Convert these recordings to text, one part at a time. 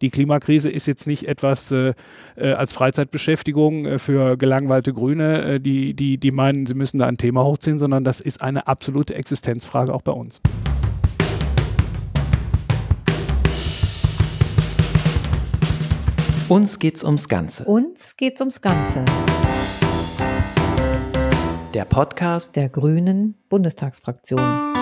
die Klimakrise ist jetzt nicht etwas äh, äh als Freizeitbeschäftigung äh, für gelangweilte Grüne, äh, die, die, die meinen, sie müssen da ein Thema hochziehen, sondern das ist eine absolute Existenzfrage auch bei uns. Uns geht's ums Ganze. Uns geht's ums Ganze. Der Podcast der Grünen Bundestagsfraktion.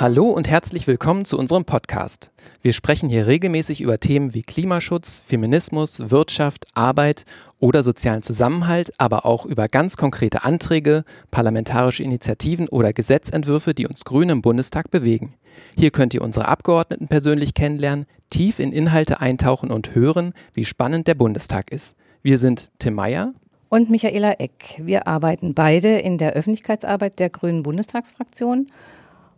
Hallo und herzlich willkommen zu unserem Podcast. Wir sprechen hier regelmäßig über Themen wie Klimaschutz, Feminismus, Wirtschaft, Arbeit oder sozialen Zusammenhalt, aber auch über ganz konkrete Anträge, parlamentarische Initiativen oder Gesetzentwürfe, die uns Grüne im Bundestag bewegen. Hier könnt ihr unsere Abgeordneten persönlich kennenlernen, tief in Inhalte eintauchen und hören, wie spannend der Bundestag ist. Wir sind Tim Meyer und Michaela Eck. Wir arbeiten beide in der Öffentlichkeitsarbeit der Grünen Bundestagsfraktion.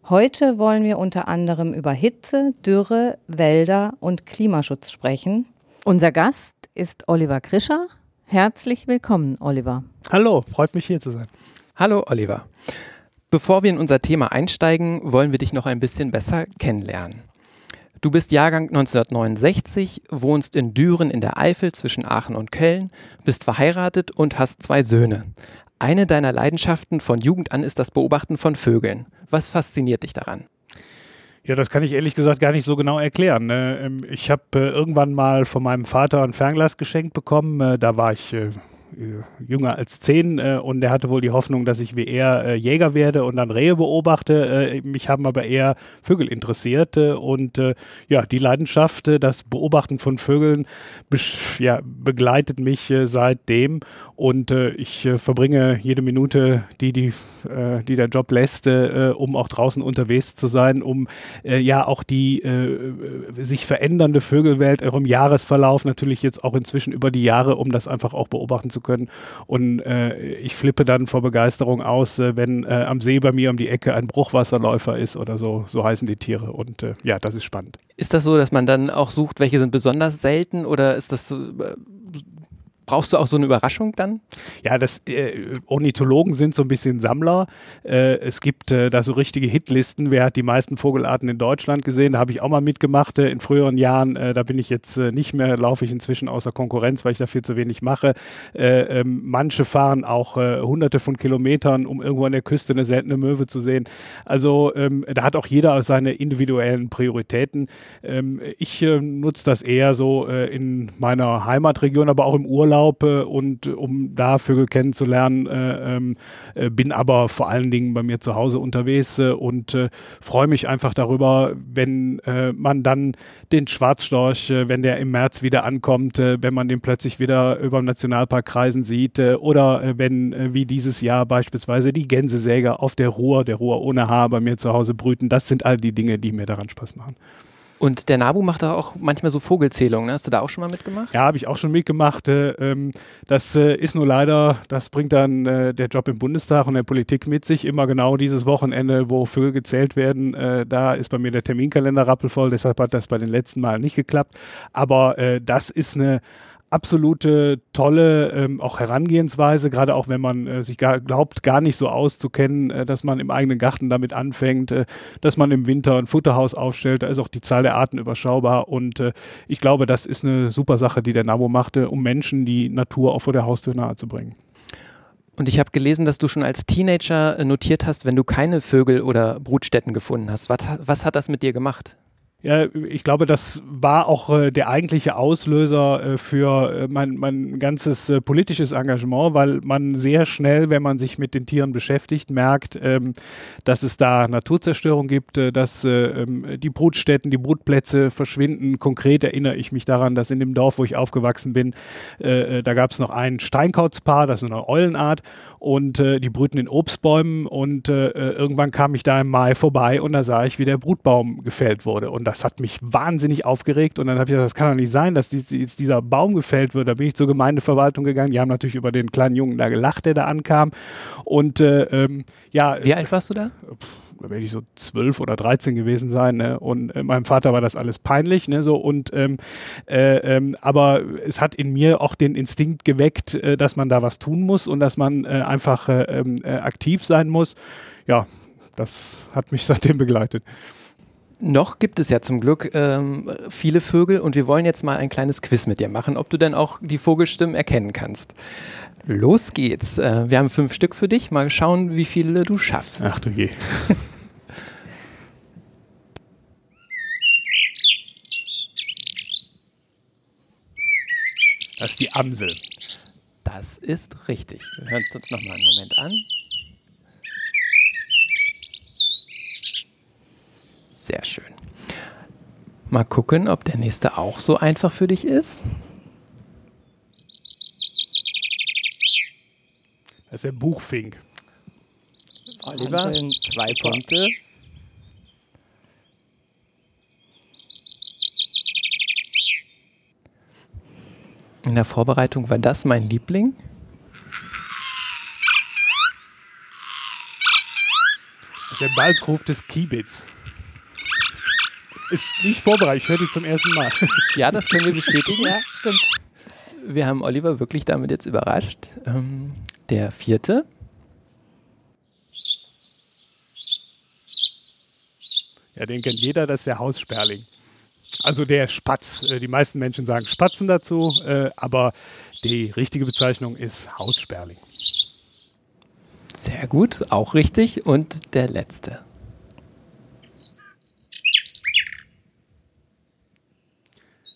Heute wollen wir unter anderem über Hitze, Dürre, Wälder und Klimaschutz sprechen. Unser Gast ist Oliver Krischer. Herzlich willkommen, Oliver. Hallo, freut mich hier zu sein. Hallo, Oliver. Bevor wir in unser Thema einsteigen, wollen wir dich noch ein bisschen besser kennenlernen. Du bist Jahrgang 1969, wohnst in Düren in der Eifel zwischen Aachen und Köln, bist verheiratet und hast zwei Söhne. Eine deiner Leidenschaften von Jugend an ist das Beobachten von Vögeln. Was fasziniert dich daran? Ja, das kann ich ehrlich gesagt gar nicht so genau erklären. Ne? Ähm, ich habe äh, irgendwann mal von meinem Vater ein Fernglas geschenkt bekommen. Äh, da war ich äh, jünger als zehn und er hatte wohl die Hoffnung, dass ich wie er Jäger werde und dann Rehe beobachte. Mich haben aber eher Vögel interessiert und ja, die Leidenschaft, das Beobachten von Vögeln begleitet mich seitdem und ich verbringe jede Minute, die, die, die der Job lässt, um auch draußen unterwegs zu sein, um ja auch die sich verändernde Vögelwelt auch im Jahresverlauf natürlich jetzt auch inzwischen über die Jahre, um das einfach auch beobachten zu können. Und äh, ich flippe dann vor Begeisterung aus, äh, wenn äh, am See bei mir um die Ecke ein Bruchwasserläufer ist oder so, so heißen die Tiere. Und äh, ja, das ist spannend. Ist das so, dass man dann auch sucht, welche sind besonders selten oder ist das so, äh, Brauchst du auch so eine Überraschung dann? Ja, das äh, Ornithologen sind so ein bisschen Sammler. Äh, es gibt äh, da so richtige Hitlisten. Wer hat die meisten Vogelarten in Deutschland gesehen? Da habe ich auch mal mitgemacht äh, in früheren Jahren. Äh, da bin ich jetzt äh, nicht mehr, laufe ich inzwischen außer Konkurrenz, weil ich dafür zu wenig mache. Ähm, manche fahren auch hunderte von Kilometern, um irgendwo an der Küste eine seltene Möwe zu sehen. Also ähm, da hat auch jeder seine individuellen Prioritäten. Ähm, ich nutze das eher so in meiner Heimatregion, aber auch im Urlaub Urlaub und um da Vögel kennenzulernen, äh, ähm, äh, bin aber vor allen Dingen bei mir zu Hause unterwegs äh, und äh, freue mich einfach darüber, wenn äh, man dann den Schwarzstorch, äh, wenn der im März wieder ankommt, wenn man den plötzlich wieder über den Nationalpark kreisen sieht oder wenn wie dieses Jahr beispielsweise die Gänsesäger auf der Ruhr, der Ruhr ohne Haar bei mir zu Hause brüten. Das sind all die Dinge, die mir daran Spaß machen. Und der NABU macht da auch manchmal so Vogelzählungen. Ne? Hast du da auch schon mal mitgemacht? Ja, habe ich auch schon mitgemacht. Äh, ähm, das äh, ist nur leider, das bringt dann äh, der Job im Bundestag und der Politik mit sich. Immer genau dieses Wochenende, wo Vögel gezählt werden, äh, da ist bei mir der Terminkalender rappelvoll. Deshalb hat das bei den letzten Malen nicht geklappt. Aber äh, das ist eine absolute tolle ähm, auch Herangehensweise, gerade auch wenn man äh, sich gar, glaubt, gar nicht so auszukennen, äh, dass man im eigenen Garten damit anfängt, äh, dass man im Winter ein Futterhaus aufstellt. Da ist auch die Zahl der Arten überschaubar und äh, ich glaube, das ist eine super Sache, die der NABO machte, um Menschen die Natur auch vor der Haustür nahezubringen. Und ich habe gelesen, dass du schon als Teenager äh, notiert hast, wenn du keine Vögel oder Brutstätten gefunden hast. Was, was hat das mit dir gemacht? Ja, ich glaube, das war auch äh, der eigentliche Auslöser äh, für äh, mein, mein ganzes äh, politisches Engagement, weil man sehr schnell, wenn man sich mit den Tieren beschäftigt, merkt, ähm, dass es da Naturzerstörung gibt, äh, dass äh, ähm, die Brutstätten, die Brutplätze verschwinden. Konkret erinnere ich mich daran, dass in dem Dorf, wo ich aufgewachsen bin, da gab es noch ein Steinkautspaar, das ist eine Eulenart, und die brüten in Obstbäumen und irgendwann kam ich da im Mai vorbei und da sah ich, wie der Brutbaum gefällt wurde. Und das hat mich wahnsinnig aufgeregt und dann habe ich gesagt, das kann doch nicht sein, dass jetzt dieser Baum gefällt wird. Da bin ich zur Gemeindeverwaltung gegangen. Die haben natürlich über den kleinen Jungen da gelacht, der da ankam. Und äh, ähm, ja. Wie alt warst du da? da werde ich so zwölf oder dreizehn gewesen sein. Ne? Und äh, meinem Vater war das alles peinlich. Ne? So, und, ähm, äh, ähm, aber es hat in mir auch den Instinkt geweckt, äh, dass man da was tun muss und dass man äh, einfach äh, ähm, äh, aktiv sein muss. Ja, das hat mich seitdem begleitet. noch gibt es ja zum Glück ähm, viele Vögel und wir wollen jetzt mal ein kleines Quiz mit dir machen, ob du denn auch die Vogelstimmen erkennen kannst. Los geht's. Äh, wir haben fünf Stück für dich. Mal schauen, wie viele du schaffst. Ach du je. Das ist die Amsel. Das ist richtig. Wir hören es uns noch mal einen Moment an. Sehr schön. Mal gucken, ob der nächste auch so einfach für dich ist. Das ist der Buchfink. Oliver, zwei Punkte. In der Vorbereitung war das mein Liebling. Das ist der Balzruf des Kiebitz. Ist nicht vorbereitet, ich höre die zum ersten Mal. Ja, das können wir bestätigen. Ja, stimmt. Wir haben Oliver wirklich damit jetzt überrascht. Ähm, der vierte. Ja, den kennt jeder, das ist der Haussperling. Also der Spatz. Äh, Die meisten Menschen sagen Spatzen dazu, äh, aber die richtige Bezeichnung ist Haussperling. Sehr gut, auch richtig. Und der letzte.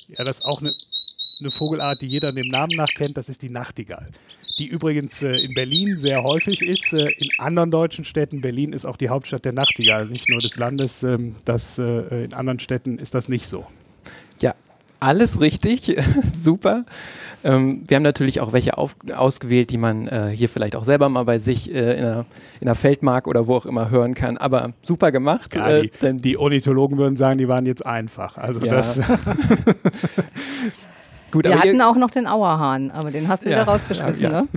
Ja, das ist auch eine, eine Vogelart, die jeder dem Namen nach kennt, das ist die Nachtigall. Die übrigens äh, in Berlin sehr häufig ist, äh, in anderen deutschen Städten. Berlin ist auch die Hauptstadt der Nachtigall, nicht nur des Landes. Ähm, das, äh, in anderen Städten ist das nicht so. Ja, alles richtig. Super. Ähm, wir haben natürlich auch welche auf, ausgewählt, die man äh, hier vielleicht auch selber mal bei sich äh, in, einer, in einer Feldmark oder wo auch immer hören kann. Aber super gemacht. Ja, äh, die, denn die Ornithologen würden sagen, die waren jetzt einfach. Also Ja. das, gut, Wir hatten auch noch den Auerhahn, aber den hast du Ja, wieder rausgeschmissen, ja, ja. ne?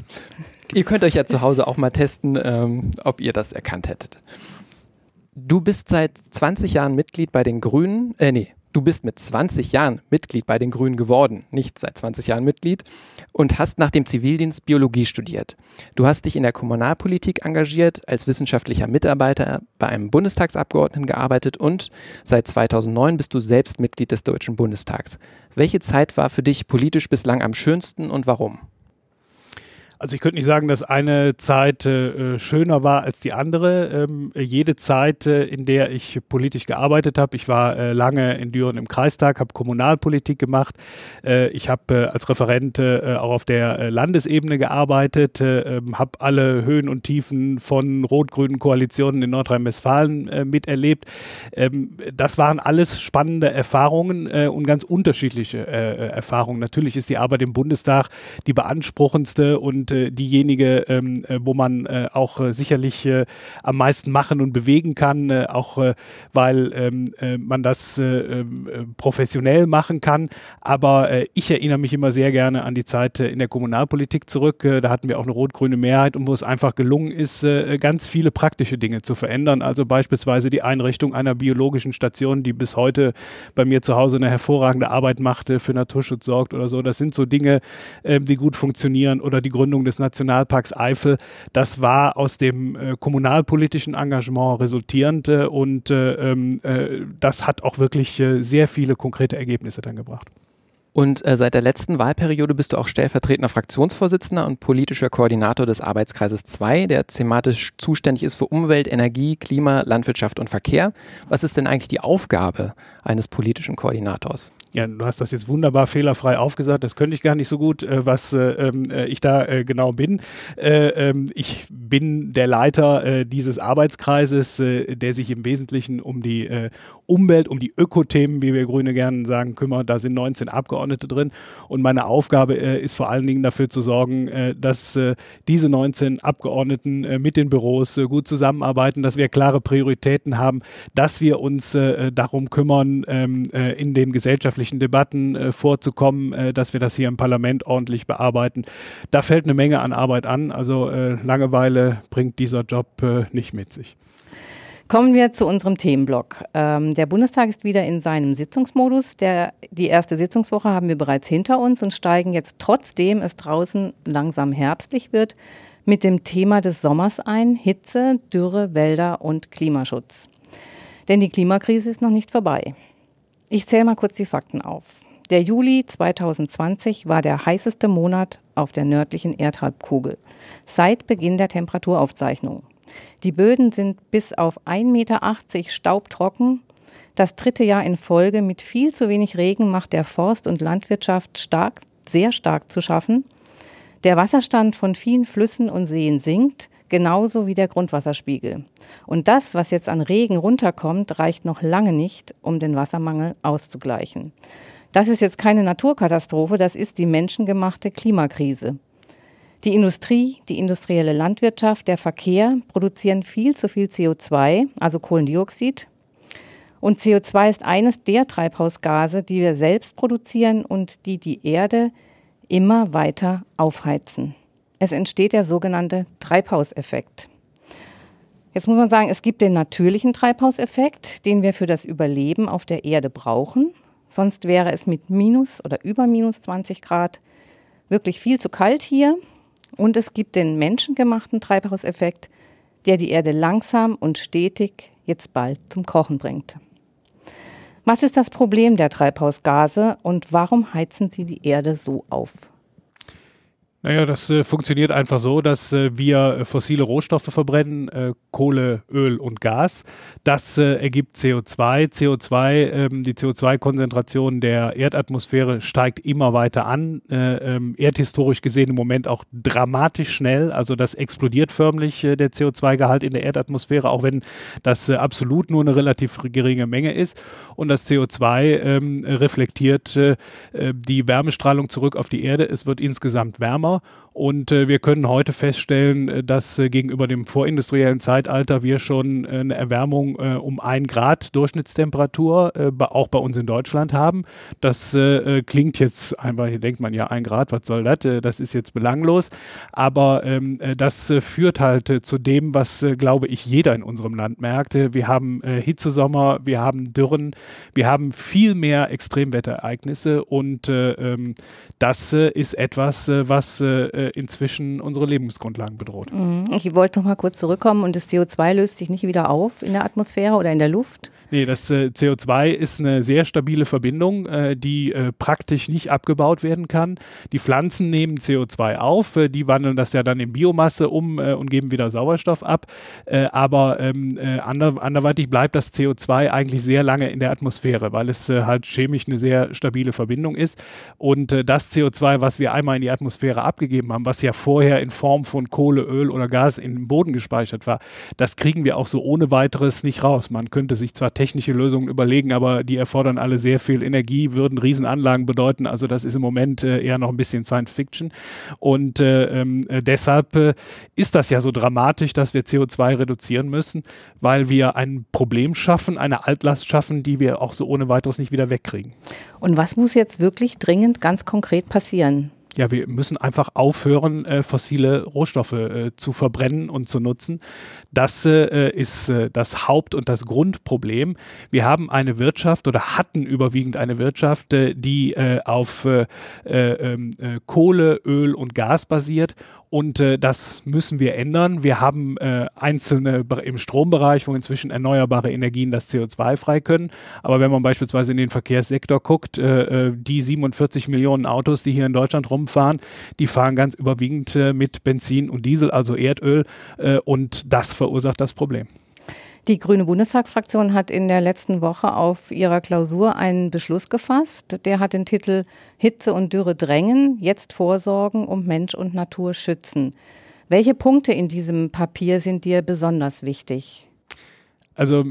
ihr könnt euch ja zu Hause auch mal testen, ähm, ob ihr das erkannt hättet. Du bist seit 20 Jahren Mitglied bei den Grünen, äh, nee, du bist mit 20 Jahren Mitglied bei den Grünen geworden, nicht seit 20 Jahren Mitglied, und hast nach dem Zivildienst Biologie studiert. Du hast dich in der Kommunalpolitik engagiert, als wissenschaftlicher Mitarbeiter bei einem Bundestagsabgeordneten gearbeitet und seit 2009 bist du selbst Mitglied des Deutschen Bundestags. Welche Zeit war für dich politisch bislang am schönsten und warum? Also ich könnte nicht sagen, dass eine Zeit äh, schöner war als die andere. Ähm, jede Zeit, äh, in der ich politisch gearbeitet habe, ich war äh, lange in Düren im Kreistag, habe Kommunalpolitik gemacht. Äh, ich habe äh, als Referent äh, auch auf der Landesebene gearbeitet, äh, ähm, habe alle Höhen und Tiefen von rot-grünen Koalitionen in Nordrhein-Westfalen miterlebt. Ähm, das waren alles spannende Erfahrungen und ganz unterschiedliche Erfahrungen. Natürlich ist die Arbeit im Bundestag die beanspruchendste und äh, diejenige, ähm, äh, wo man äh, auch äh, sicherlich äh, am meisten machen und bewegen kann, äh, auch weil ähm, äh, man das professionell machen kann. Aber ich erinnere mich immer sehr gerne an die Zeit in der Kommunalpolitik zurück. Da hatten wir auch eine rot-grüne Mehrheit und wo es einfach gelungen ist, ganz viele praktische Dinge zu verändern. Also beispielsweise die Einrichtung einer biologischen Station, die bis heute bei mir zu Hause eine hervorragende Arbeit machte, für Naturschutz sorgt oder so. Das sind so Dinge, ähm, die gut funktionieren oder die Gründung des Nationalparks Eifel. Das war aus dem äh, kommunalpolitischen Engagement resultierend äh, und äh, ähm, äh, das hat auch wirklich äh, sehr viele konkrete Ergebnisse dann gebracht. Und äh, seit der letzten Wahlperiode bist du auch stellvertretender Fraktionsvorsitzender und politischer Koordinator des Arbeitskreises 2, der thematisch zuständig ist für Umwelt, Energie, Klima, Landwirtschaft und Verkehr. Was ist denn eigentlich die Aufgabe eines politischen Koordinators? Ja, du hast das jetzt wunderbar fehlerfrei aufgesagt. Das könnte ich gar nicht so gut, äh, was äh, ähm, äh, ich da äh, genau bin. Äh, ähm, ich bin der Leiter dieses Arbeitskreises, der sich im Wesentlichen um die Umwelt, um die Ökothemen, wie wir Grüne gerne sagen, kümmert. Da sind 19 Abgeordnete drin. Und meine Aufgabe äh, ist vor allen Dingen dafür zu sorgen, äh, dass äh, diese 19 Abgeordneten äh, mit den Büros äh, gut zusammenarbeiten, dass wir klare Prioritäten haben, dass wir uns äh, darum kümmern, ähm, äh, in den gesellschaftlichen Debatten vorzukommen, dass wir das hier im Parlament ordentlich bearbeiten. Da fällt eine Menge an Arbeit an. Also Langeweile bringt dieser Job nicht mit sich. Kommen wir zu unserem Themenblock. Ähm, der Bundestag ist wieder in seinem Sitzungsmodus. Der, die erste Sitzungswoche haben wir bereits hinter uns und steigen jetzt trotzdem es draußen langsam herbstlich wird mit dem Thema des Sommers ein, Hitze, Dürre, Wälder und Klimaschutz. Denn die Klimakrise ist noch nicht vorbei. Ich zähle mal kurz die Fakten auf. Der Juli 2020 war der heißeste Monat auf der nördlichen Erdhalbkugel seit Beginn der Temperaturaufzeichnung. Die Böden sind bis auf 1,80 Meter staubtrocken. Das dritte Jahr in Folge mit viel zu wenig Regen macht der Forst- und Landwirtschaft stark, sehr stark zu schaffen. Der Wasserstand von vielen Flüssen und Seen sinkt, genauso wie der Grundwasserspiegel. Und das, was jetzt an Regen runterkommt, reicht noch lange nicht, um den Wassermangel auszugleichen. Das ist jetzt keine Naturkatastrophe, das ist die menschengemachte Klimakrise. Die Industrie, die industrielle Landwirtschaft, der Verkehr produzieren viel zu viel CO2, also Kohlendioxid. Und CO2 ist eines der Treibhausgase, die wir selbst produzieren und die die Erde immer weiter aufheizen. Es entsteht der sogenannte Treibhauseffekt. Jetzt muss man sagen, es gibt den natürlichen Treibhauseffekt, den wir für das Überleben auf der Erde brauchen. Sonst wäre es mit minus oder über minus 20 Grad wirklich viel zu kalt hier und es gibt den menschengemachten Treibhauseffekt, der die Erde langsam und stetig jetzt bald zum Kochen bringt. Was ist das Problem der Treibhausgase und warum heizen sie die Erde so auf? Naja, das äh, funktioniert einfach so, dass äh, wir äh, fossile Rohstoffe verbrennen, äh, Kohle, Öl und Gas. Das äh, ergibt CO2. CO2, ähm, die CO2-Konzentration der Erdatmosphäre steigt immer weiter an. Äh, ähm, erdhistorisch gesehen im Moment auch dramatisch schnell. Also das explodiert förmlich der CO2-Gehalt in der Erdatmosphäre, auch wenn das absolut nur eine relativ geringe Menge ist. Und das CO2 ähm, reflektiert die Wärmestrahlung zurück auf die Erde. Es wird insgesamt wärmer. Und äh, wir können heute feststellen, äh, dass äh, gegenüber dem vorindustriellen Zeitalter wir schon äh, eine Erwärmung äh, um ein Grad Durchschnittstemperatur äh, auch bei uns in Deutschland haben. Das klingt jetzt einfach, hier denkt man ja ein Grad, was soll das? das ist jetzt belanglos. Aber ähm, das führt halt zu dem, was, glaube ich, jeder in unserem Land merkt. wir haben Hitzesommer, wir haben Dürren, wir haben viel mehr Extremwetterereignisse und ähm, das ist etwas, was äh, inzwischen unsere Lebensgrundlagen bedroht. Mhm. Ich wollte noch mal kurz zurückkommen und das CO2 löst sich nicht wieder auf in der Atmosphäre oder in der Luft? Nee, das äh, CO2 ist eine sehr stabile Verbindung, äh, die äh, praktisch nicht abgebaut werden kann. Die Pflanzen nehmen CO2 auf, äh, die wandeln das ja dann in Biomasse um äh, und geben wieder Sauerstoff ab. Aber ähm, ander anderweitig bleibt das CO2 eigentlich sehr lange in der Atmosphäre, weil es halt chemisch eine sehr stabile Verbindung ist. Und das CO2, was wir einmal in die Atmosphäre abgegeben haben, was ja vorher in Form von Kohle, Öl oder Gas im Boden gespeichert war, das kriegen wir auch so ohne weiteres nicht raus. Man könnte sich zwar technische Lösungen überlegen, aber die erfordern alle sehr viel Energie, würden Riesenanlagen bedeuten. Also das ist im Moment äh, eher noch ein bisschen Science Fiction. Und äh, ähm, äh, deshalb ist das ja so dramatisch, dass wir CO2 reduzieren müssen, weil wir ein Problem schaffen, eine Altlast schaffen, die wir auch so ohne weiteres nicht wieder wegkriegen. Und was muss jetzt wirklich dringend ganz konkret passieren? Ja, wir müssen einfach aufhören, äh, fossile Rohstoffe äh, zu verbrennen und zu nutzen. Das äh, ist äh, das Haupt- und das Grundproblem. Wir haben eine Wirtschaft oder hatten überwiegend eine Wirtschaft, äh, die äh, auf ähm, Kohle, Öl und Gas basiert und äh, das müssen wir ändern. Wir haben äh, einzelne im Strombereich, wo inzwischen erneuerbare Energien das CO2 frei können. Aber wenn man beispielsweise in den Verkehrssektor guckt, äh, äh die 47 Millionen Autos, die hier in Deutschland rumfahren, die fahren ganz überwiegend äh, mit Benzin und Diesel, also Erdöl. Äh, und das verursacht das Problem. Die Grüne Bundestagsfraktion hat in der letzten Woche auf ihrer Klausur einen Beschluss gefasst. Der hat den Titel Hitze und Dürre drängen, jetzt vorsorgen und Mensch und Natur schützen. Welche Punkte in diesem Papier sind dir besonders wichtig? Also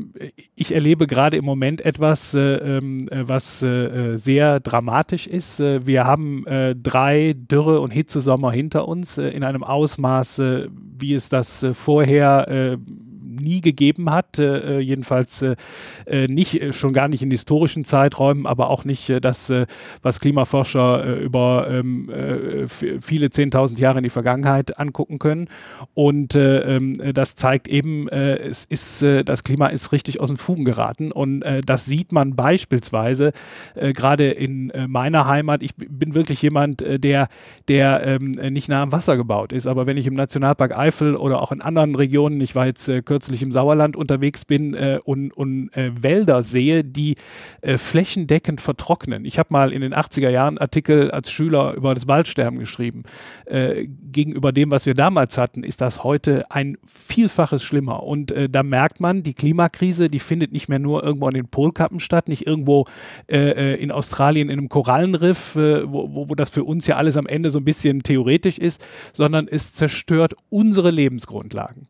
ich erlebe gerade im Moment etwas, äh, ähm, äh, was äh, sehr dramatisch ist. Äh, wir haben äh, drei Dürre- und Hitzesommer hinter uns äh, in einem Ausmaß, wie es das vorher nie gegeben hat, äh, äh jedenfalls äh, äh, nicht, äh, schon gar nicht in historischen Zeiträumen, aber auch nicht das, was Klimaforscher über ähm, viele zehntausend Jahre in die Vergangenheit angucken können. Und ähm, das zeigt eben, es ist, das Klima ist richtig aus den Fugen geraten. Und das sieht man beispielsweise gerade in meiner Heimat. Ich bin wirklich jemand, der, der ähm, nicht nah am Wasser gebaut ist, aber wenn ich im Nationalpark Eifel oder auch in anderen Regionen, ich war jetzt kürzlich plötzlich im Sauerland unterwegs bin äh, und, und äh, Wälder sehe, die äh, flächendeckend vertrocknen. Ich habe mal in den 80er Jahren Artikel als Schüler über das Waldsterben geschrieben. Äh, gegenüber dem, was wir damals hatten, ist das heute ein Vielfaches schlimmer. Und äh, da merkt man, die Klimakrise, die findet nicht mehr nur irgendwo an den Polkappen statt, nicht irgendwo äh, in Australien in einem Korallenriff, wo, wo, wo das für uns ja alles am Ende so ein bisschen theoretisch ist, sondern es zerstört unsere Lebensgrundlagen.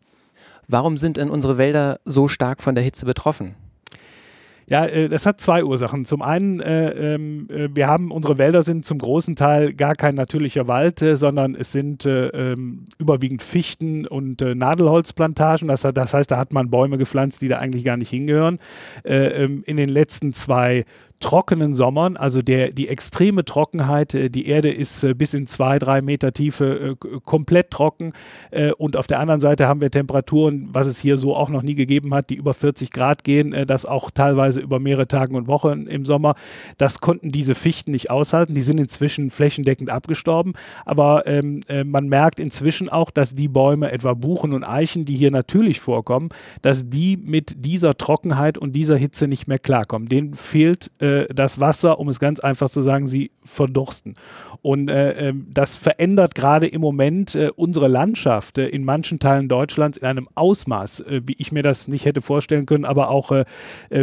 Warum sind denn unsere Wälder so stark von der Hitze betroffen? Ja, äh, das hat zwei Ursachen. Zum einen, äh, ähm, äh, wir haben, unsere Wälder sind zum großen Teil gar kein natürlicher Wald, sondern es sind äh, ähm, überwiegend Fichten und Nadelholzplantagen. Das, das, heißt, da hat man Bäume gepflanzt, die da eigentlich gar nicht hingehören. Ähm, in den letzten zwei trockenen Sommern, also der, die extreme Trockenheit, äh, die Erde ist äh, bis in zwei, drei Meter Tiefe äh, komplett trocken und auf der anderen Seite haben wir Temperaturen, was es hier so auch noch nie gegeben hat, die über 40 Grad gehen, das auch teilweise über mehrere Tage und Wochen im Sommer. Das konnten diese Fichten nicht aushalten, die sind inzwischen flächendeckend abgestorben, aber ähm, man merkt inzwischen auch, dass die Bäume, etwa Buchen und Eichen, die hier natürlich vorkommen, dass die mit dieser Trockenheit und dieser Hitze nicht mehr klarkommen. Denen fehlt äh, äh, das Wasser, um es ganz einfach zu sagen, sie verdursten. Und äh, ähm, das verändert gerade im Moment äh, unsere Landschaft äh, in manchen Teilen Deutschlands in einem Ausmaß, äh, wie ich mir das nicht hätte vorstellen können, aber auch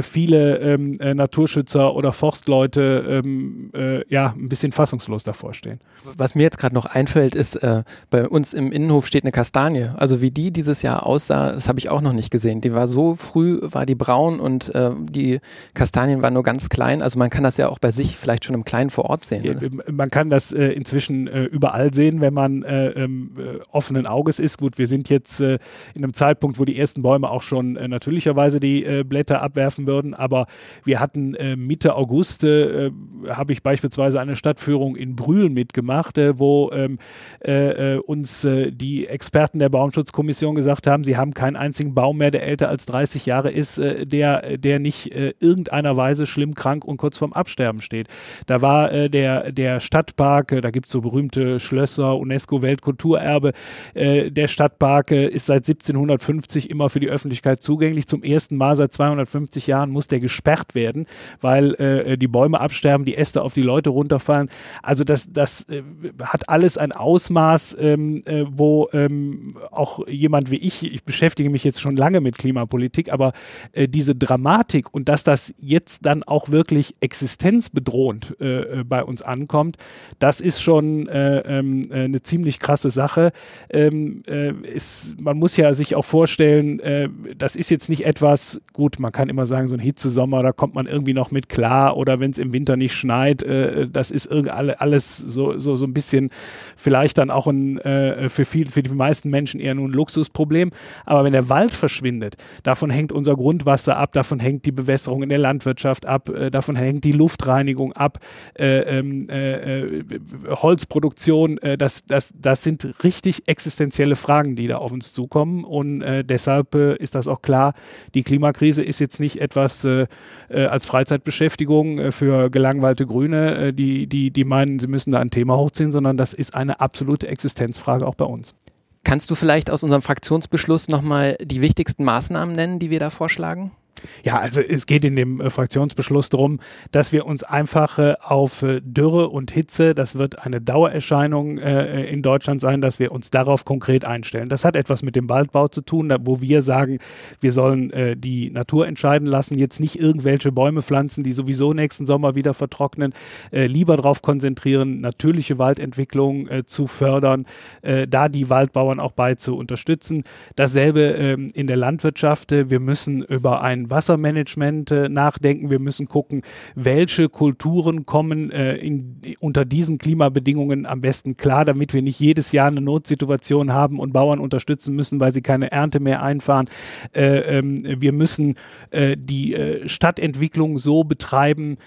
viele ähm, Naturschützer oder Forstleute ähm, ja ein bisschen fassungslos davor stehen. Was mir jetzt gerade noch einfällt, ist, bei uns im Innenhof steht eine Kastanie. Also wie die dieses Jahr aussah, das habe ich auch noch nicht gesehen. Die war so früh, war die braun und die Kastanien waren nur ganz klein. Also man kann das ja auch bei sich vielleicht schon im Kleinen vor Ort sehen. Ja, man kann das äh, inzwischen äh, überall sehen, wenn man äh, ähm, äh offenen Auges ist. Gut, wir sind jetzt äh, in einem Zeitpunkt, wo die ersten Bäume auch schon äh, natürlicherweise die Blätter abwerfen würden. Aber wir hatten Mitte August, habe ich beispielsweise eine Stadtführung in Brühl mitgemacht, wo ähm, uns die Experten der Baumschutzkommission gesagt haben, sie haben keinen einzigen Baum mehr, der älter als 30 Jahre ist, der, der nicht irgendeiner Weise schlimm krank und kurz vorm Absterben steht. Da war äh, der, der Stadtpark, äh, da gibt es so berühmte Schlösser, UNESCO-Weltkulturerbe. Äh, der Stadtpark äh, ist seit 1750 immer für die Öffentlichkeit zugänglich. Zum ersten Mal seit 250 Jahren muss der gesperrt werden, weil äh, die Bäume absterben, die Äste auf die Leute runterfallen. Also das, das hat alles ein Ausmaß, ähm, wo ähm, auch jemand wie ich, ich beschäftige mich jetzt schon lange mit Klimapolitik, aber diese Dramatik und dass das jetzt dann auch wirklich existenzbedrohend äh, äh, bei uns ankommt, das ist schon äh, ähm, äh, eine ziemlich krasse Sache. Ähm, äh, ist, man muss ja sich auch vorstellen, äh, das ist jetzt nicht etwas, gut, man kann immer sagen, so ein Hitzesommer, da kommt man irgendwie noch mit klar oder wenn es im Winter nicht schneit, das ist alles so, so, so ein bisschen vielleicht dann auch ein, für, viel, für die meisten Menschen eher nur ein Luxusproblem. Aber wenn der Wald verschwindet, davon hängt unser Grundwasser ab, davon hängt die Bewässerung in der Landwirtschaft ab, davon hängt die Luftreinigung ab, äh, ähm, äh, äh, Holzproduktion, äh, das, das, das sind richtig existenzielle Fragen, die da auf uns zukommen. Und äh, deshalb ist das auch klar, die Klimakrise ist jetzt nicht etwas als Freizeitbeschäftigung für gelangweilte Grüne, die, die, die meinen, sie müssen da ein Thema hochziehen, sondern das ist eine absolute Existenzfrage auch bei uns. Kannst du vielleicht aus unserem Fraktionsbeschluss nochmal die wichtigsten Maßnahmen nennen, die wir da vorschlagen? Ja, also es geht in dem äh, Fraktionsbeschluss darum, dass wir uns einfach äh, auf äh, Dürre und Hitze, das wird eine Dauererscheinung äh, in Deutschland sein, dass wir uns darauf konkret einstellen. Das hat etwas mit dem Waldbau zu tun, da, wo wir sagen, wir sollen äh, die Natur entscheiden lassen, jetzt nicht irgendwelche Bäume pflanzen, die sowieso nächsten Sommer wieder vertrocknen, äh, lieber darauf konzentrieren, natürliche Waldentwicklung zu fördern, da die Waldbauern auch bei zu unterstützen. Dasselbe ähm, in der Landwirtschaft. wir müssen über ein Wassermanagement äh, nachdenken. Wir müssen gucken, welche Kulturen kommen äh, in, unter diesen Klimabedingungen am besten klar, damit wir nicht jedes Jahr eine Notsituation haben und Bauern unterstützen müssen, weil sie keine Ernte mehr einfahren. Äh, ähm, wir müssen äh, die äh, Stadtentwicklung so betreiben,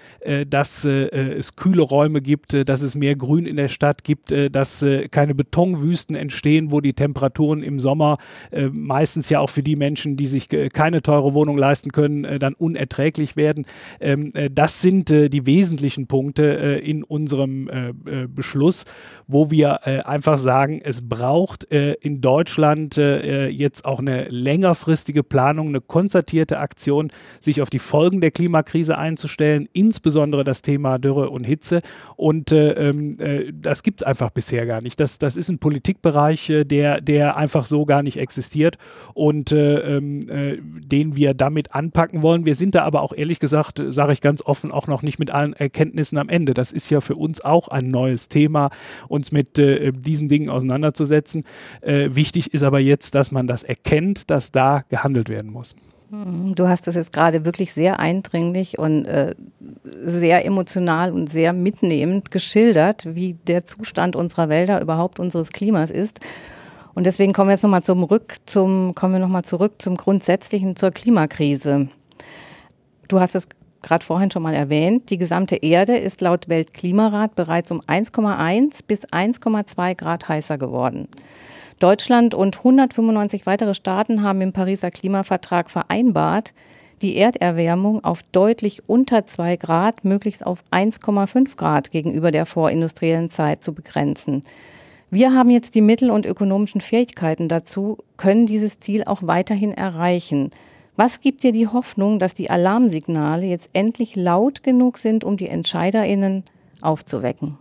dass es kühle Räume gibt, dass es mehr Grün in der Stadt gibt, dass keine Betonwüsten entstehen, wo die Temperaturen im Sommer meistens ja auch für die Menschen, die sich keine teure Wohnung leisten können, äh, dann unerträglich werden. Ähm, äh, das sind äh, die wesentlichen Punkte äh, in unserem äh, Beschluss, wo wir einfach sagen, es braucht in Deutschland jetzt auch eine längerfristige Planung, eine konzertierte Aktion, sich auf die Folgen der Klimakrise einzustellen, insbesondere das Thema Dürre und Hitze. Und ähm, das gibt es einfach bisher gar nicht. Das, das ist ein Politikbereich, der, der einfach so gar nicht existiert und ähm, den wir damit anpacken wollen. Wir sind da aber auch ehrlich gesagt, sage ich ganz offen, auch noch nicht mit allen Erkenntnissen am Ende. Das ist ja für uns auch ein neues Thema, uns mit äh, diesen Dingen auseinanderzusetzen. Äh, wichtig ist aber jetzt, dass man das erkennt, dass da gehandelt werden muss. Hm, du hast das jetzt gerade wirklich sehr eindringlich und äh, sehr emotional und sehr mitnehmend geschildert, wie der Zustand unserer Wälder, überhaupt unseres Klimas ist. Und deswegen kommen wir jetzt nochmal zum Rück, zum, kommen wir nochmal zurück zum Grundsätzlichen, zur Klimakrise. Du hast es gerade vorhin schon mal erwähnt, die gesamte Erde ist laut Weltklimarat bereits um 1,1 bis 1,2 Grad heißer geworden. Deutschland und 195 weitere Staaten haben im Pariser Klimavertrag vereinbart, die Erderwärmung auf deutlich unter 2 Grad, möglichst auf 1,5 Grad gegenüber der vorindustriellen Zeit zu begrenzen. Wir haben jetzt die Mittel und ökonomischen Fähigkeiten dazu, können dieses Ziel auch weiterhin erreichen. Was gibt dir die Hoffnung, dass die Alarmsignale jetzt endlich laut genug sind, um die Entscheiderinnen aufzuwecken?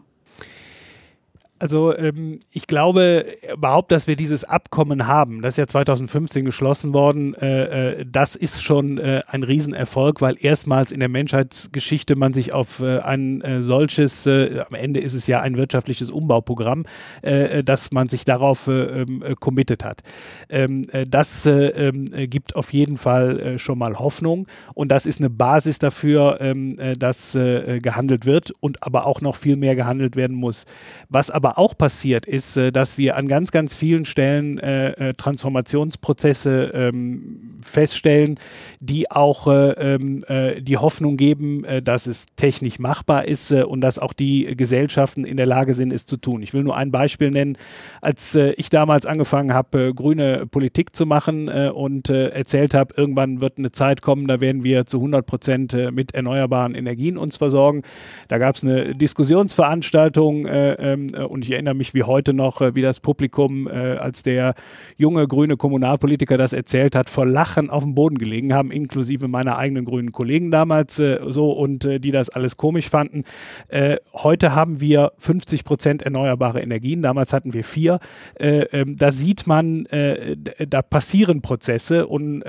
Also ähm, ich glaube überhaupt, dass wir dieses Abkommen haben, das ist ja 2015 geschlossen worden, äh, äh, das ist schon äh, ein Riesenerfolg, weil erstmals in der Menschheitsgeschichte man sich auf äh, ein äh, solches, äh, am Ende ist es ja ein wirtschaftliches Umbauprogramm, dass man sich darauf ähm, committed hat. Ähm, das ähm, gibt auf jeden Fall schon mal Hoffnung und das ist eine Basis dafür, ähm, dass gehandelt wird und aber auch noch viel mehr gehandelt werden muss. Was aber aber auch passiert ist, äh, dass wir an ganz, ganz vielen Stellen äh, äh, Transformationsprozesse ähm, feststellen, die auch äh, ähm, äh, die Hoffnung geben, äh, dass es technisch machbar ist und dass auch die Gesellschaften in der Lage sind, es zu tun. Ich will nur ein Beispiel nennen. Als ich damals angefangen habe, grüne Politik zu machen und erzählt habe, irgendwann wird eine Zeit kommen, da werden wir zu 100 Prozent mit erneuerbaren Energien uns versorgen. Da gab es eine Diskussionsveranstaltung ähm, und ich erinnere mich wie heute noch, wie das Publikum, als der junge grüne Kommunalpolitiker das erzählt hat, vor Lachen auf dem Boden gelegen haben, inklusive meiner eigenen grünen Kollegen damals äh, so und äh, die das alles komisch fanden. Äh, heute haben wir 50 Prozent erneuerbare Energien, damals hatten wir vier. Äh, ähm, da sieht man, da passieren Prozesse und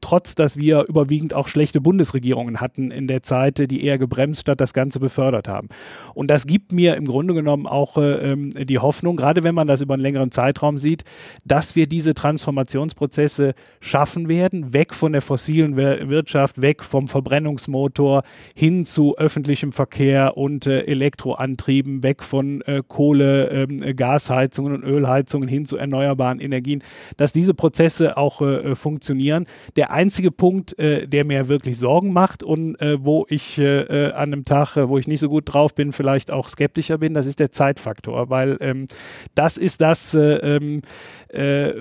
trotz, dass wir überwiegend auch schlechte Bundesregierungen hatten in der Zeit, die eher gebremst statt das Ganze befördert haben. Und das gibt mir im Grunde genommen auch ähm, die Hoffnung, gerade wenn man das über einen längeren Zeitraum sieht, dass wir diese Transformationsprozesse schaffen werden, weg von der fossilen Wirtschaft, weg vom Verbrennungsmotor hin zu öffentlichem Verkehr und äh, Elektroantrieben, weg von äh, Kohle, äh, Gasheizungen und Ölheizungen hin zu erneuerbaren Energien, dass diese Prozesse auch äh, funktionieren. Der einzige Punkt, äh, der mir wirklich Sorgen macht und äh, wo ich an einem Tag, wo ich nicht so gut drauf bin, vielleicht auch skeptischer bin, das ist der Zeitfaktor. Faktor, weil ähm, das ist das, äh, ähm, äh,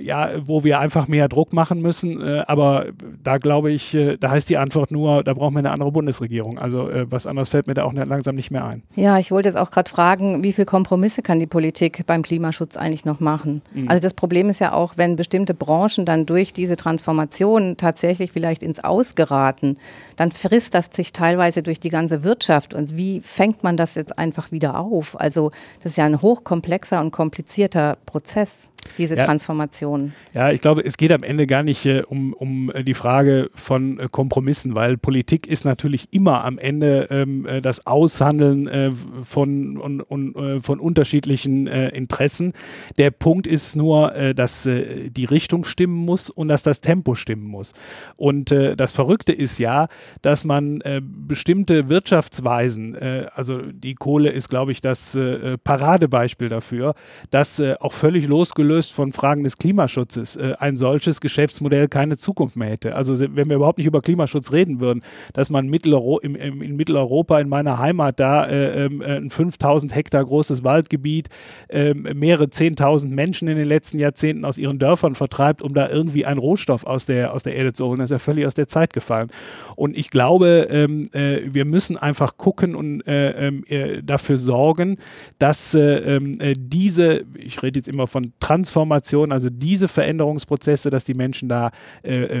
ja, wo wir einfach mehr Druck machen müssen. Äh, aber da glaube ich, äh, da heißt die Antwort nur, da brauchen wir eine andere Bundesregierung. Also äh, was anderes fällt mir da auch langsam nicht mehr ein. Ja, ich wollte jetzt auch gerade fragen, wie viele Kompromisse kann die Politik beim Klimaschutz eigentlich noch machen? Mhm. Also das Problem ist ja auch, wenn bestimmte Branchen dann durch diese Transformation tatsächlich vielleicht ins Ausgeraten, dann frisst das sich teilweise durch die ganze Wirtschaft. Und wie fängt man das jetzt einfach wieder auf? Also das ist ja ein hochkomplexer und komplizierter Prozess diese ja. Transformation. Ja, ich glaube, es geht am Ende gar nicht äh, um, um äh, die Frage von äh, Kompromissen, weil Politik ist natürlich immer am Ende ähm, äh, das Aushandeln äh, von, und, und, äh, von unterschiedlichen Interessen. Der Punkt ist nur, dass die Richtung stimmen muss und dass das Tempo stimmen muss. Und das Verrückte ist ja, dass man bestimmte Wirtschaftsweisen, also die Kohle ist, glaube ich, das Paradebeispiel dafür, dass auch völlig losgelöst losgelöst von Fragen des Klimaschutzes, äh, ein solches Geschäftsmodell keine Zukunft mehr hätte. Also wenn wir überhaupt nicht über Klimaschutz reden würden, dass man Mittelero im, im, in Mitteleuropa, in meiner Heimat da, äh, ähm, äh, ein 5000 Hektar großes Waldgebiet, äh, mehrere 10.000 Menschen in den letzten Jahrzehnten aus ihren Dörfern vertreibt, um da irgendwie einen Rohstoff aus der, aus der Erde zu holen, das ist ja völlig aus der Zeit gefallen. Und ich glaube, ähm, äh, wir müssen einfach gucken und äh, ähm, dafür sorgen, dass ähm, diese, ich rede jetzt immer von Transformation, also diese Veränderungsprozesse, dass die Menschen da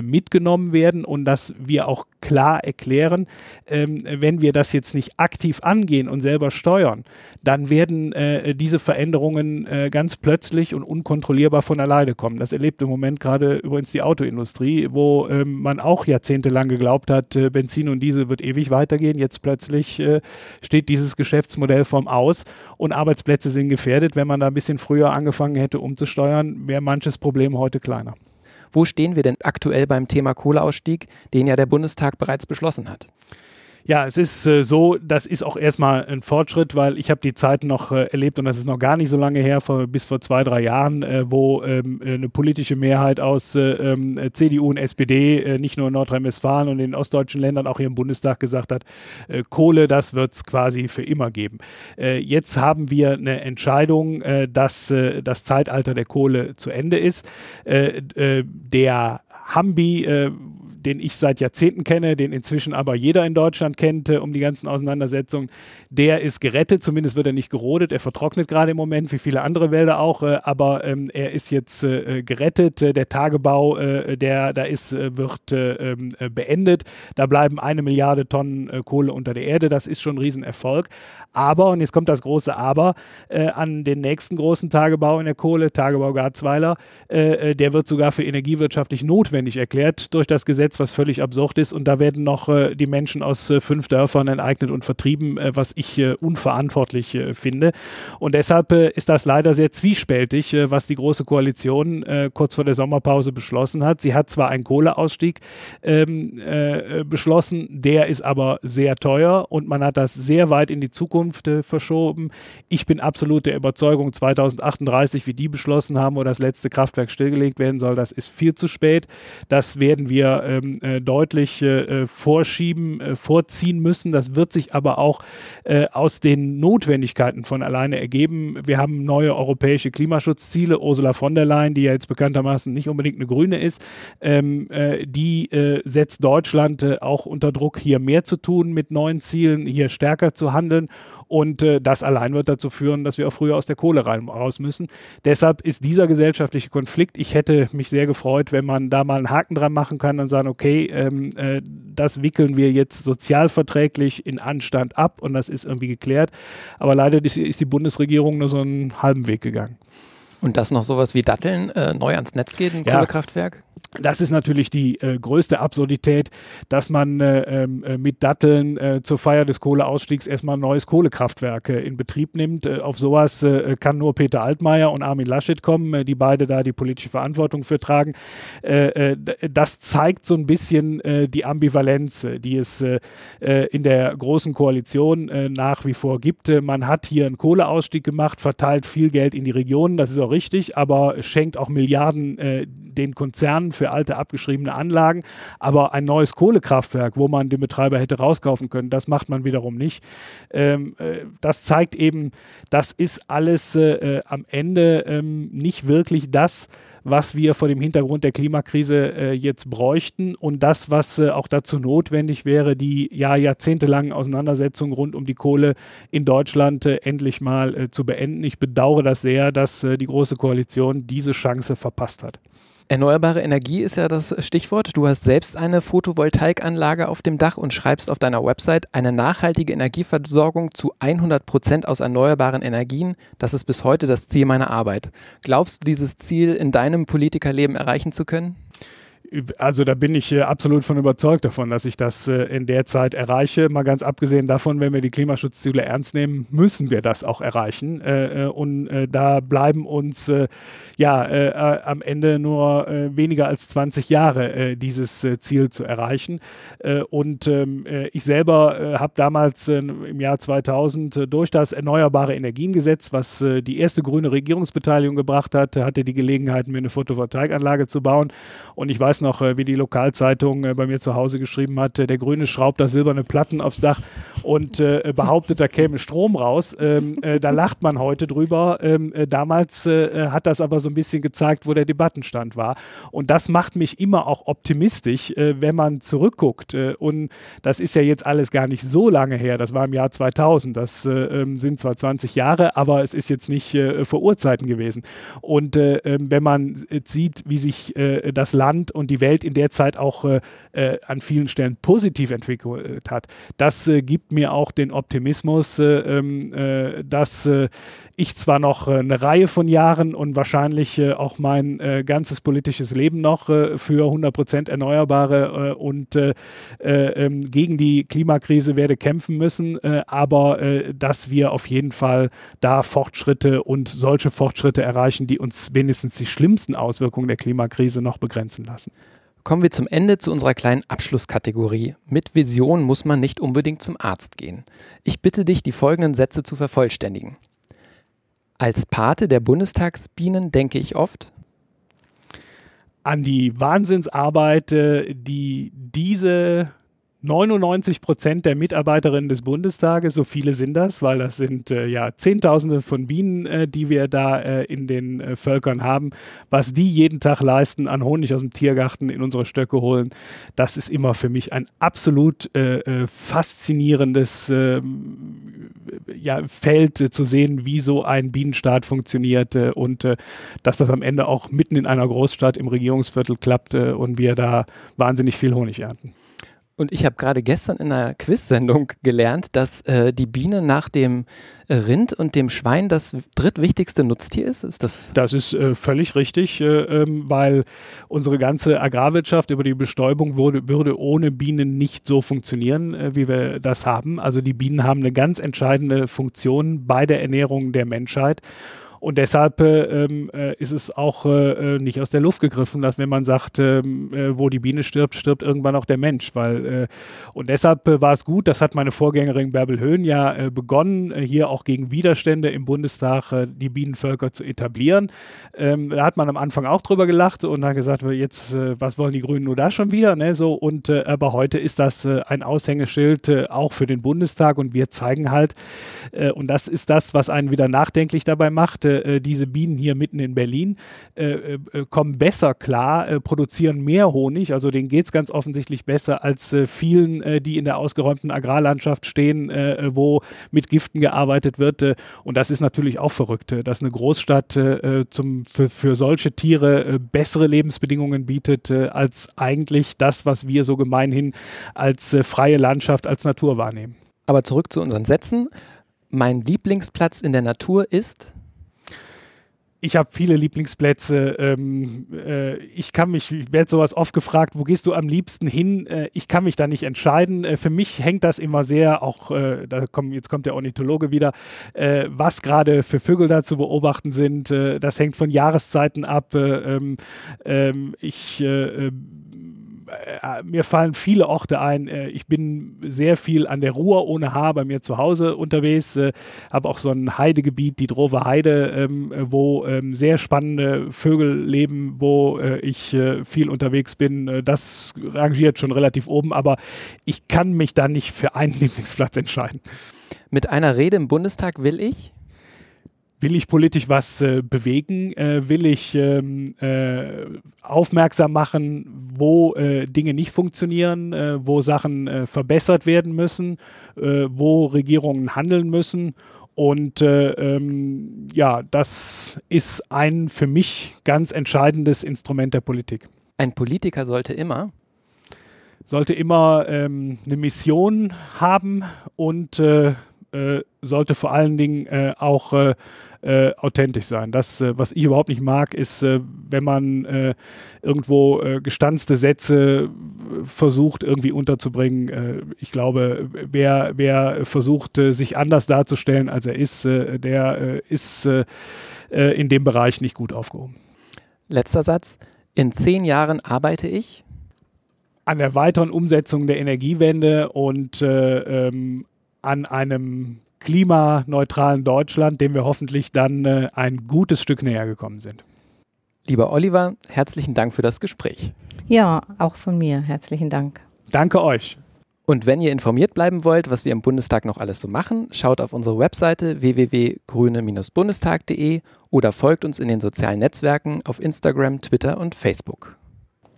mitgenommen werden und dass wir auch klar erklären, ähm, wenn wir das jetzt nicht aktiv angehen und selber steuern, dann werden äh, diese Veränderungen äh, ganz plötzlich und unkontrollierbar von alleine kommen. Das erlebt im Moment gerade übrigens die Autoindustrie, wo ähm, man auch jahrzehntelang geglaubt hat, äh, Benzin und Diesel wird ewig weitergehen. Jetzt plötzlich äh, steht dieses Geschäftsmodell vom Aus und Arbeitsplätze sind gefährdet. Wenn man da ein bisschen früher angefangen hätte umzusteuern, wäre manches Problem heute kleiner. Wo stehen wir denn aktuell beim Thema Kohleausstieg, den ja der Bundestag bereits beschlossen hat? Ja, es ist äh, so, das ist auch erstmal ein Fortschritt, weil ich habe die Zeit noch äh, erlebt und das ist noch gar nicht so lange her, vor, bis vor zwei, drei Jahren, äh, wo ähm, eine politische Mehrheit aus äh, ähm, CDU und SPD äh, nicht nur in Nordrhein-Westfalen und in den ostdeutschen Ländern, auch hier im Bundestag gesagt hat, äh, Kohle, das wird es quasi für immer geben. jetzt haben wir eine Entscheidung, dass das Zeitalter der Kohle zu Ende ist. der Hambi, äh, den ich seit Jahrzehnten kenne, den inzwischen aber jeder in Deutschland kennt, äh, um die ganzen Auseinandersetzungen, der ist gerettet, zumindest wird er nicht gerodet, er vertrocknet gerade im Moment, wie viele andere Wälder auch, äh, aber ähm, er ist jetzt äh, gerettet, äh, der Tagebau, äh, der da ist, wird ähm, beendet, da bleiben eine Milliarde Tonnen Kohle unter der Erde, das ist schon ein Riesenerfolg, aber, und jetzt kommt das große Aber, an den nächsten großen Tagebau in der Kohle, Tagebau Garzweiler, der wird sogar für energiewirtschaftlich notwendig erklärt durch das Gesetz, was völlig absurd ist. Und da werden noch äh, die Menschen aus äh, fünf Dörfern enteignet und vertrieben, äh, was ich äh, unverantwortlich äh, finde. Und deshalb äh, ist das leider sehr zwiespältig, was die Große Koalition kurz vor der Sommerpause beschlossen hat. Sie hat zwar einen Kohleausstieg ähm, beschlossen, der ist aber sehr teuer und man hat das sehr weit in die Zukunft verschoben. Ich bin absolut der Überzeugung, 2038, wie die beschlossen haben, wo das letzte Kraftwerk stillgelegt werden soll, das ist viel zu spät. Das werden wir ähm, äh, deutlich äh, äh, vorschieben, äh, vorziehen müssen. Das wird sich aber auch äh, aus den Notwendigkeiten von alleine ergeben. Wir haben neue europäische Klimaschutzziele. Ursula von der Leyen, die ja jetzt bekanntermaßen nicht unbedingt eine Grüne ist, ähm, äh, die setzt Deutschland auch unter Druck, hier mehr zu tun mit neuen Zielen, hier stärker zu handeln. Und äh, das allein wird dazu führen, dass wir auch früher aus der Kohle raus müssen. Deshalb ist dieser gesellschaftliche Konflikt, ich hätte mich sehr gefreut, wenn man da mal einen Haken dran machen kann und sagen, okay, ähm, äh, das wickeln wir jetzt sozialverträglich in Anstand ab und das ist irgendwie geklärt. Aber leider ist, ist die Bundesregierung nur so einen halben Weg gegangen. Und dass noch sowas wie Datteln äh, neu ans Netz geht, ein ja. Kohlekraftwerk? Das ist natürlich die äh, größte Absurdität, dass man äh, ähm, äh, mit Datteln äh, zur Feier des Kohleausstiegs erstmal ein neues Kohlekraftwerk äh, in Betrieb nimmt. Auf sowas kann nur Peter Altmaier und Armin Laschet kommen, die beide da die politische Verantwortung für tragen. das zeigt so ein bisschen die Ambivalenz, die es in der großen Koalition nach wie vor gibt. man hat hier einen Kohleausstieg gemacht, verteilt viel Geld in die Regionen, das ist auch richtig, aber schenkt auch Milliarden den Konzernen für alte abgeschriebene Anlagen. Aber ein neues Kohlekraftwerk, wo man den Betreiber hätte rauskaufen können, das macht man wiederum nicht. Ähm, äh, das zeigt eben, das ist alles äh, am Ende ähm, nicht wirklich das, was wir vor dem Hintergrund der Klimakrise äh, jetzt bräuchten und das, was äh, auch dazu notwendig wäre, die ja jahrzehntelangen Auseinandersetzungen rund um die Kohle in Deutschland äh, endlich mal äh, zu beenden. Ich bedauere das sehr, dass die Große Koalition diese Chance verpasst hat. Erneuerbare Energie ist ja das Stichwort. Du hast selbst eine Photovoltaikanlage auf dem Dach und schreibst auf deiner Website eine nachhaltige Energieversorgung zu 100 Prozent aus erneuerbaren Energien. Das ist bis heute das Ziel meiner Arbeit. Glaubst du, dieses Ziel in deinem Politikerleben erreichen zu können? Also da bin ich äh, absolut von überzeugt davon, dass ich das äh, in der Zeit erreiche. Mal ganz abgesehen davon, wenn wir die Klimaschutzziele ernst nehmen, müssen wir das auch erreichen. Äh, und da bleiben uns ja am Ende nur weniger als 20 Jahre, dieses Ziel zu erreichen. und ähm, ich selber habe damals im Jahr 2000 durch das Erneuerbare Energiengesetz, was die erste grüne Regierungsbeteiligung gebracht hat, hatte die Gelegenheit, mir eine Photovoltaikanlage zu bauen. Und ich weiß noch, wie die Lokalzeitung bei mir zu Hause geschrieben hat, der Grüne schraubt da silberne Platten aufs Dach und behauptet, da käme Strom raus. Ähm, da lacht man heute drüber. Ähm, damals hat das aber so ein bisschen gezeigt, wo der Debattenstand war. Und das macht mich immer auch optimistisch, äh, wenn man zurückguckt. Äh, und das ist ja jetzt alles gar nicht so lange her. Das war im Jahr 2000. Das äh, ähm, sind zwar 20 Jahre, aber es ist jetzt nicht äh, vor Urzeiten gewesen. Und äh, ähm, wenn man sieht, wie sich äh, das Land und die Welt in der Zeit auch an vielen Stellen positiv entwickelt hat, das gibt mir auch den Optimismus, ähm, dass ich zwar noch eine Reihe von Jahren und wahrscheinlich äh, auch mein äh, ganzes politisches Leben noch äh, für 100% Erneuerbare äh, und äh, äh, ähm, gegen die Klimakrise werde kämpfen müssen, aber dass wir auf jeden Fall da Fortschritte und solche Fortschritte erreichen, die uns wenigstens die schlimmsten Auswirkungen der Klimakrise noch begrenzen lassen. Kommen wir zum Ende zu unserer kleinen Abschlusskategorie. Mit Vision muss man nicht unbedingt zum Arzt gehen. Ich bitte dich, die folgenden Sätze zu vervollständigen. Als Pate der Bundestagsbienen denke ich oft an die Wahnsinnsarbeit, äh, die diese 99 Prozent der Mitarbeiterinnen des Bundestages, so viele sind das, weil das sind äh, ja Zehntausende von Bienen, äh, die wir da äh, in den äh, Völkern haben, was die jeden Tag leisten, an Honig aus dem Tiergarten in unsere Stöcke holen, das ist immer für mich ein absolut äh, äh, faszinierendes ähm, ja, Feld zu sehen, wie so ein Bienenstaat funktioniert und dass das am Ende auch mitten in einer Großstadt im Regierungsviertel klappt und wir da wahnsinnig viel Honig ernten. Und ich habe gerade gestern in einer Quiz-Sendung gelernt, dass äh, die Biene nach dem äh, Rind und dem Schwein das drittwichtigste Nutztier ist. Ist das? Das ist äh, völlig richtig, äh, ähm, weil unsere ganze Agrarwirtschaft über die Bestäubung würde, würde ohne Bienen nicht so funktionieren, äh, wie wir das haben. Also die Bienen haben eine ganz entscheidende Funktion bei der Ernährung der Menschheit. Und deshalb äh, ähm, äh, ist es auch äh, äh, nicht aus der Luft gegriffen, dass wenn man sagt, ähm, äh, wo die Biene stirbt, stirbt irgendwann auch der Mensch. Weil, äh, und deshalb war es gut, das hat meine Vorgängerin Bärbel Höhn ja begonnen, hier auch gegen Widerstände im Bundestag die Bienenvölker zu etablieren. Ähm, da hat man am Anfang auch drüber gelacht und dann gesagt, jetzt, was wollen die Grünen nur da schon wieder? Ne? So, und, aber heute ist das ein Aushängeschild auch für den Bundestag und wir zeigen halt, und das ist das, was einen wieder nachdenklich dabei macht, äh, diese Bienen hier mitten in Berlin äh, äh, kommen besser klar, äh, produzieren mehr Honig, also denen geht es ganz offensichtlich besser als äh, vielen, die in der ausgeräumten Agrarlandschaft stehen, wo mit Giften gearbeitet wird. und das ist natürlich auch verrückt, dass eine Großstadt zum, für, für solche Tiere bessere Lebensbedingungen bietet als eigentlich das, was wir so gemeinhin als freie Landschaft, als Natur wahrnehmen. Aber zurück zu unseren Sätzen. Mein Lieblingsplatz in der Natur ist? Ich habe viele Lieblingsplätze. Ähm, äh, ich kann mich, ich werde sowas oft gefragt, wo gehst du am liebsten hin? Äh, ich kann mich da nicht entscheiden. Äh, für mich hängt das immer sehr, auch äh, da kommt, jetzt kommt der Ornithologe wieder, äh, was gerade für Vögel da zu beobachten sind. Äh, das hängt von Jahreszeiten ab. Ähm, ähm, ich äh, mir fallen viele Orte ein. Äh, ich bin sehr viel an der Ruhr ohne Haar bei mir zu Hause unterwegs, äh, habe auch so ein Heidegebiet, die Drover Heide, ähm, wo ähm, sehr spannende Vögel leben, wo äh, ich äh, viel unterwegs bin. Äh, das rangiert schon relativ oben, aber ich kann mich da nicht für einen Lieblingsplatz entscheiden. Mit einer Rede im Bundestag will ich? Will ich politisch was äh, bewegen? Äh, will ich ähm, äh, aufmerksam machen, wo äh, Dinge nicht funktionieren, äh, wo Sachen äh, verbessert werden müssen, wo Regierungen handeln müssen? Und ähm, ja, das ist ein für mich ganz entscheidendes Instrument der Politik. Ein Politiker sollte immer sollte immer ähm, eine Mission haben und äh, sollte vor allen Dingen äh, auch äh, äh, authentisch sein. Das, äh, was ich überhaupt nicht mag, ist, äh, wenn man äh, irgendwo äh, gestanzte Sätze versucht irgendwie unterzubringen. Äh, ich glaube, wer, wer versucht, äh, sich anders darzustellen, als er ist, äh, der äh, ist äh, äh, in dem Bereich nicht gut aufgehoben. Letzter Satz. In zehn Jahren arbeite ich. An der weiteren Umsetzung der Energiewende und äh, ähm, an einem klimaneutralen Deutschland, dem wir hoffentlich dann äh, ein gutes Stück näher gekommen sind. Lieber Oliver, herzlichen Dank für das Gespräch. Ja, auch von mir. Herzlichen Dank. Danke euch. Und wenn ihr informiert bleiben wollt, was wir im Bundestag noch alles so machen, schaut auf unsere Webseite www.grüne-bundestag.de oder folgt uns in den sozialen Netzwerken auf Instagram, Twitter und Facebook.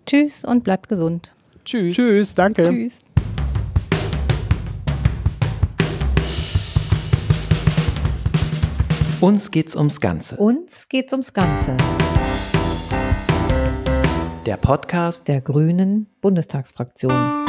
Tschüss und bleibt gesund. Tschüss. Tschüss, danke. Tschüss. Uns geht's ums Ganze. Uns geht's ums Ganze. Der Podcast Der Grünen Bundestagsfraktion.